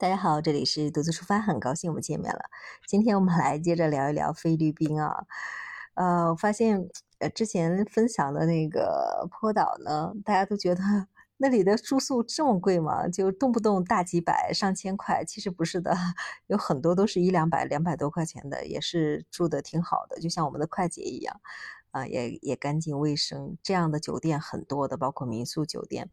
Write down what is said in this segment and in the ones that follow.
大家好，这里是独自出发，很高兴我们见面了。今天我们来接着聊一聊菲律宾啊。呃，我发现呃之前分享的那个坡岛呢，大家都觉得 那里的住宿这么贵吗？就动不动大几百、上千块。其实不是的，有很多都是一两百、两百多块钱的，也是住的挺好的，就像我们的快捷一样，啊，也也干净卫生。这样的酒店很多的，包括民宿酒店。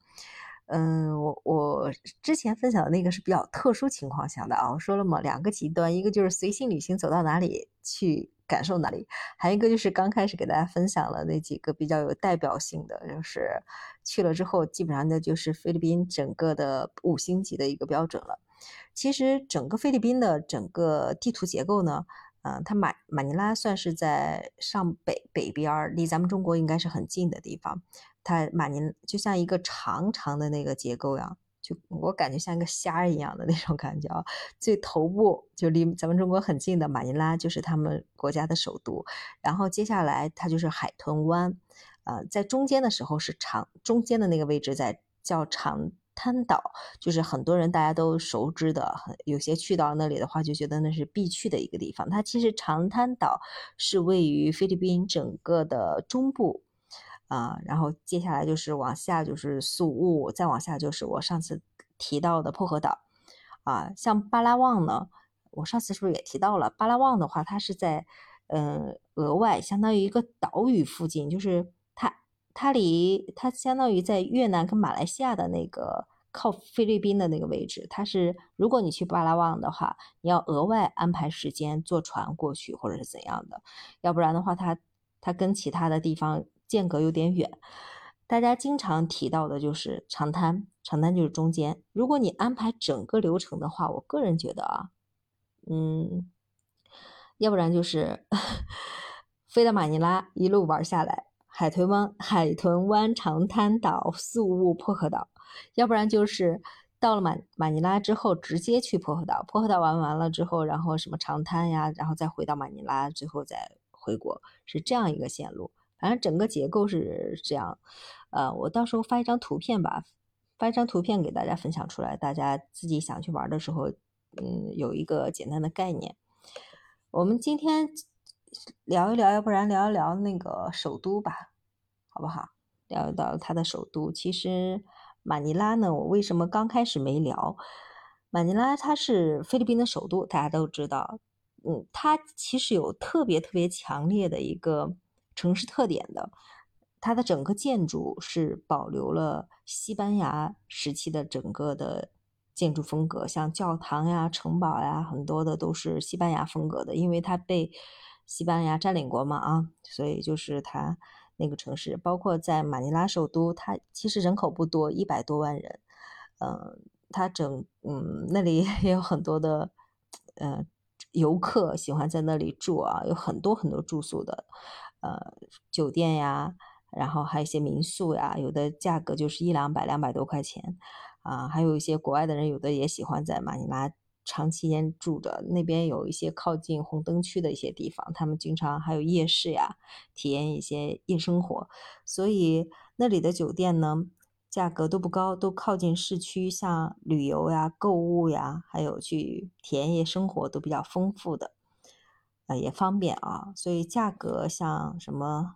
嗯，我我之前分享的那个是比较特殊情况下的啊，我说了嘛，两个极端，一个就是随性旅行，走到哪里去感受哪里，还有一个就是刚开始给大家分享了那几个比较有代表性的，就是去了之后，基本上那就是菲律宾整个的五星级的一个标准了。其实整个菲律宾的整个地图结构呢，嗯，它马马尼拉算是在上北北边，离咱们中国应该是很近的地方。它马尼就像一个长长的那个结构呀，就我感觉像一个虾一样的那种感觉啊。最头部就离咱们中国很近的马尼拉就是他们国家的首都，然后接下来它就是海豚湾，呃，在中间的时候是长中间的那个位置在叫长滩岛，就是很多人大家都熟知的，有些去到那里的话就觉得那是必去的一个地方。它其实长滩岛是位于菲律宾整个的中部。啊，然后接下来就是往下就是宿务，再往下就是我上次提到的薄荷岛。啊，像巴拉望呢，我上次是不是也提到了？巴拉望的话，它是在嗯额外相当于一个岛屿附近，就是它离它相当于在越南跟马来西亚的那个靠菲律宾的那个位置。它是如果你去巴拉望的话，你要额外安排时间坐船过去或者是怎样的，要不然的话，它它跟其他的地方。间隔有点远，大家经常提到的就是长滩，长滩就是中间。如果你安排整个流程的话，我个人觉得啊，嗯，要不然就是 飞到马尼拉一路玩下来，海豚湾、海豚湾、长滩岛、宿务、薄荷岛；要不然就是到了马马尼拉之后直接去薄荷岛，薄荷岛玩完了之后，然后什么长滩呀，然后再回到马尼拉，最后再回国，是这样一个线路。反正整个结构是这样，呃，我到时候发一张图片吧，发一张图片给大家分享出来，大家自己想去玩的时候，嗯，有一个简单的概念。我们今天聊一聊，要不然聊一聊那个首都吧，好不好？聊一聊它的首都。其实马尼拉呢，我为什么刚开始没聊？马尼拉它是菲律宾的首都，大家都知道，嗯，它其实有特别特别强烈的一个。城市特点的，它的整个建筑是保留了西班牙时期的整个的建筑风格，像教堂呀、城堡呀，很多的都是西班牙风格的。因为它被西班牙占领过嘛，啊，所以就是它那个城市，包括在马尼拉首都，它其实人口不多，一百多万人，嗯，它整嗯那里 也有很多的呃游客喜欢在那里住啊，有很多很多住宿的。呃，酒店呀，然后还有一些民宿呀，有的价格就是一两百、两百多块钱啊。还有一些国外的人，有的也喜欢在马尼拉长期间住着。那边有一些靠近红灯区的一些地方，他们经常还有夜市呀，体验一些夜生活。所以那里的酒店呢，价格都不高，都靠近市区，像旅游呀、购物呀，还有去体验夜生活都比较丰富的。呃，也方便啊，所以价格像什么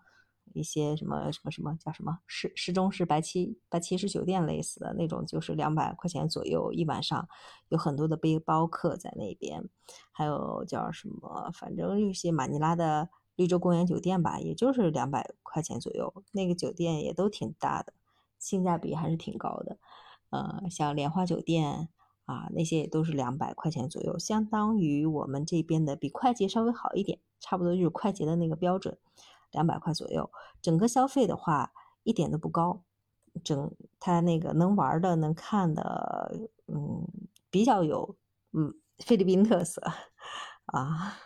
一些什么什么什么叫什么市市中市白七白骑士酒店类似的那种，就是两百块钱左右一晚上，有很多的背包客在那边，还有叫什么，反正有些马尼拉的绿洲公园酒店吧，也就是两百块钱左右，那个酒店也都挺大的，性价比还是挺高的。呃，像莲花酒店。啊，那些也都是两百块钱左右，相当于我们这边的比快捷稍微好一点，差不多就是快捷的那个标准，两百块左右。整个消费的话一点都不高，整它那个能玩的、能看的，嗯，比较有嗯菲律宾特色啊。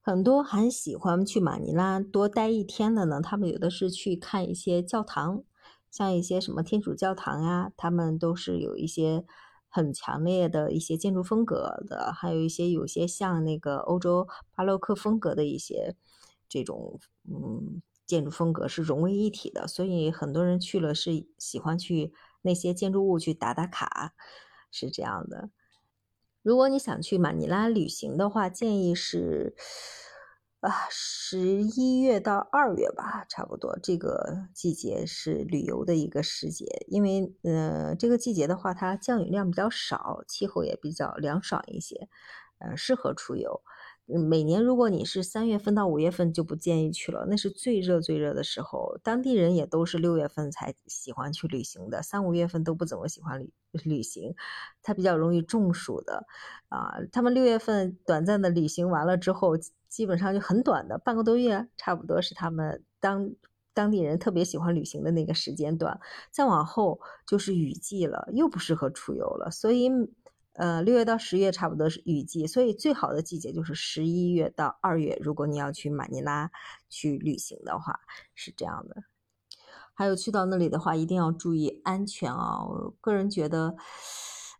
很多很喜欢去马尼拉多待一天的呢，他们有的是去看一些教堂，像一些什么天主教堂呀，他们都是有一些。很强烈的一些建筑风格的，还有一些有些像那个欧洲巴洛克风格的一些这种嗯建筑风格是融为一体的，所以很多人去了是喜欢去那些建筑物去打打卡，是这样的。如果你想去马尼拉旅行的话，建议是啊十一月到二月吧，差不多这个季节是旅游的一个时节，因为呃这个季节的话，它降雨量比较少，气候也比较凉爽一些，呃适合出游。每年如果你是三月份到五月份就不建议去了，那是最热最热的时候，当地人也都是六月份才喜欢去旅行的，三五月份都不怎么喜欢旅旅行，他比较容易中暑的，啊，他们六月份短暂的旅行完了之后，基本上就很短的半个多月，差不多是他们当当地人特别喜欢旅行的那个时间段，再往后就是雨季了，又不适合出游了，所以。呃，六月到十月差不多是雨季，所以最好的季节就是十一月到二月。如果你要去马尼拉去旅行的话，是这样的。还有去到那里的话，一定要注意安全啊！我个人觉得，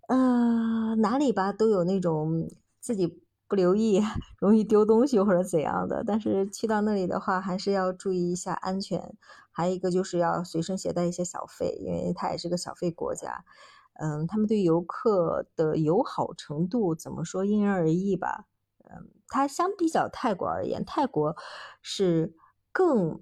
呃，哪里吧都有那种自己不留意 容易丢东西或者怎样的，但是去到那里的话，还是要注意一下安全。还有一个就是要随身携带一些小费，因为它也是个小费国家。嗯，他们对游客的友好程度怎么说？因人而异吧。嗯，它相比较泰国而言，泰国是更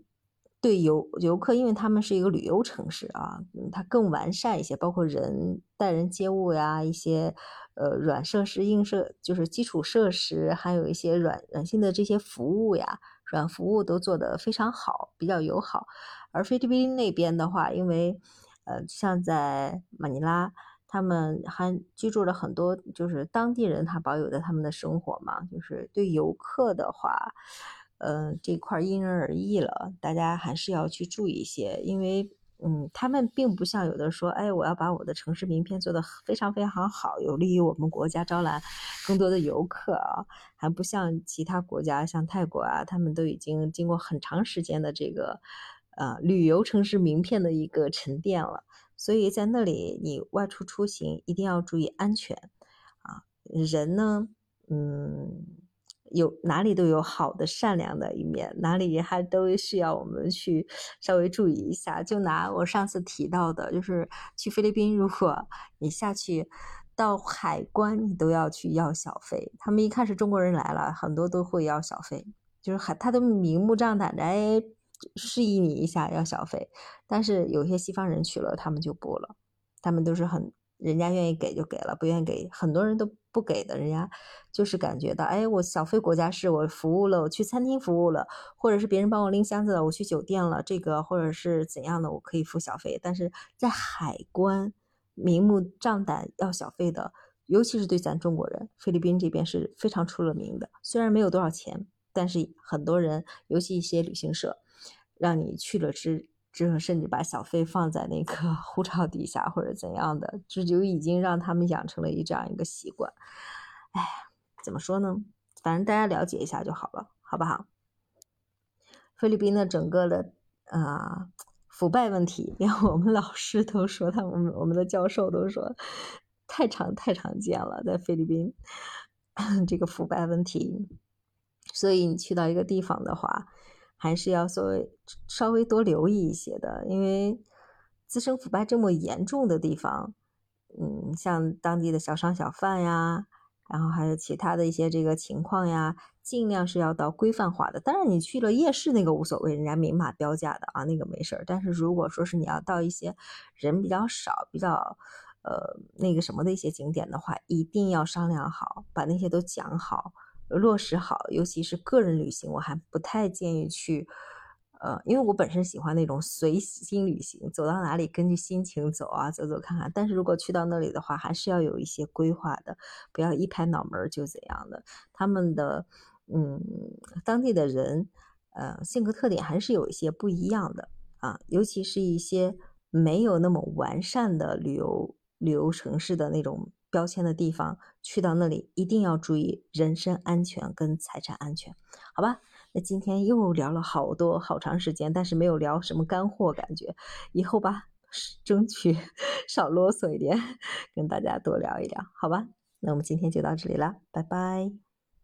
对游游客，因为他们是一个旅游城市啊，它更完善一些，包括人待人接物呀，一些呃软设施、硬设就是基础设施，还有一些软软性的这些服务呀，软服务都做得非常好，比较友好。而菲律宾那边的话，因为呃，像在马尼拉，他们还居住了很多，就是当地人，他保有的他们的生活嘛。就是对游客的话，呃，这块因人而异了，大家还是要去注意一些，因为，嗯，他们并不像有的说，哎，我要把我的城市名片做得非常非常好，有利于我们国家招揽更多的游客啊，还不像其他国家，像泰国啊，他们都已经经过很长时间的这个。呃，旅游城市名片的一个沉淀了，所以在那里你外出出行一定要注意安全啊。人呢，嗯，有哪里都有好的善良的一面，哪里还都需要我们去稍微注意一下。就拿我上次提到的，就是去菲律宾，如果你下去到海关，你都要去要小费。他们一看是中国人来了，很多都会要小费，就是还他都明目张胆的哎。示意你一下要小费，但是有些西方人去了，他们就不了，他们都是很人家愿意给就给了，不愿意给很多人都不给的，人家就是感觉到，哎，我小费国家是我服务了，我去餐厅服务了，或者是别人帮我拎箱子了，我去酒店了，这个或者是怎样的，我可以付小费。但是在海关明目张胆要小费的，尤其是对咱中国人，菲律宾这边是非常出了名的，虽然没有多少钱，但是很多人，尤其一些旅行社。让你去了之之后，甚至把小费放在那个 护照底下或者怎样的，这就已经让他们养成了一这样一个习惯。哎，怎么说呢？反正大家了解一下就好了，好不好？菲律宾的整个的啊腐败问题，连我们老师都说，他我们我们的教授都说，太常太常见了，在菲律宾 这个腐败问题。所以你去到一个地方的话。还是要稍微稍微多留意一些的，因为滋生腐败这么严重的地方，嗯，像当地的小商小贩呀，然后还有其他的一些这个情况呀，尽量是要到规范化的。当然，你去了夜市那个无所谓，人家明码标价的啊，那个没事儿。但是如果说是你要到一些人比较少、比较呃那个什么的一些景点的话，一定要商量好，把那些都讲好。落实好，尤其是个人旅行，我还不太建议去，呃，因为我本身喜欢那种随心旅行，走到哪里根据心情走啊，走走看看。但是如果去到那里的话，还是要有一些规划的，不要一拍脑门就怎样的。他们的，嗯，当地的人，呃，性格特点还是有一些不一样的啊，尤其是一些没有那么完善的旅游旅游城市的那种。标签的地方，去到那里一定要注意人身安全跟财产安全，好吧？那今天又聊了好多好长时间，但是没有聊什么干货，感觉以后吧，争取 少啰嗦一点，跟大家多聊一聊，好吧？那我们今天就到这里了，拜拜。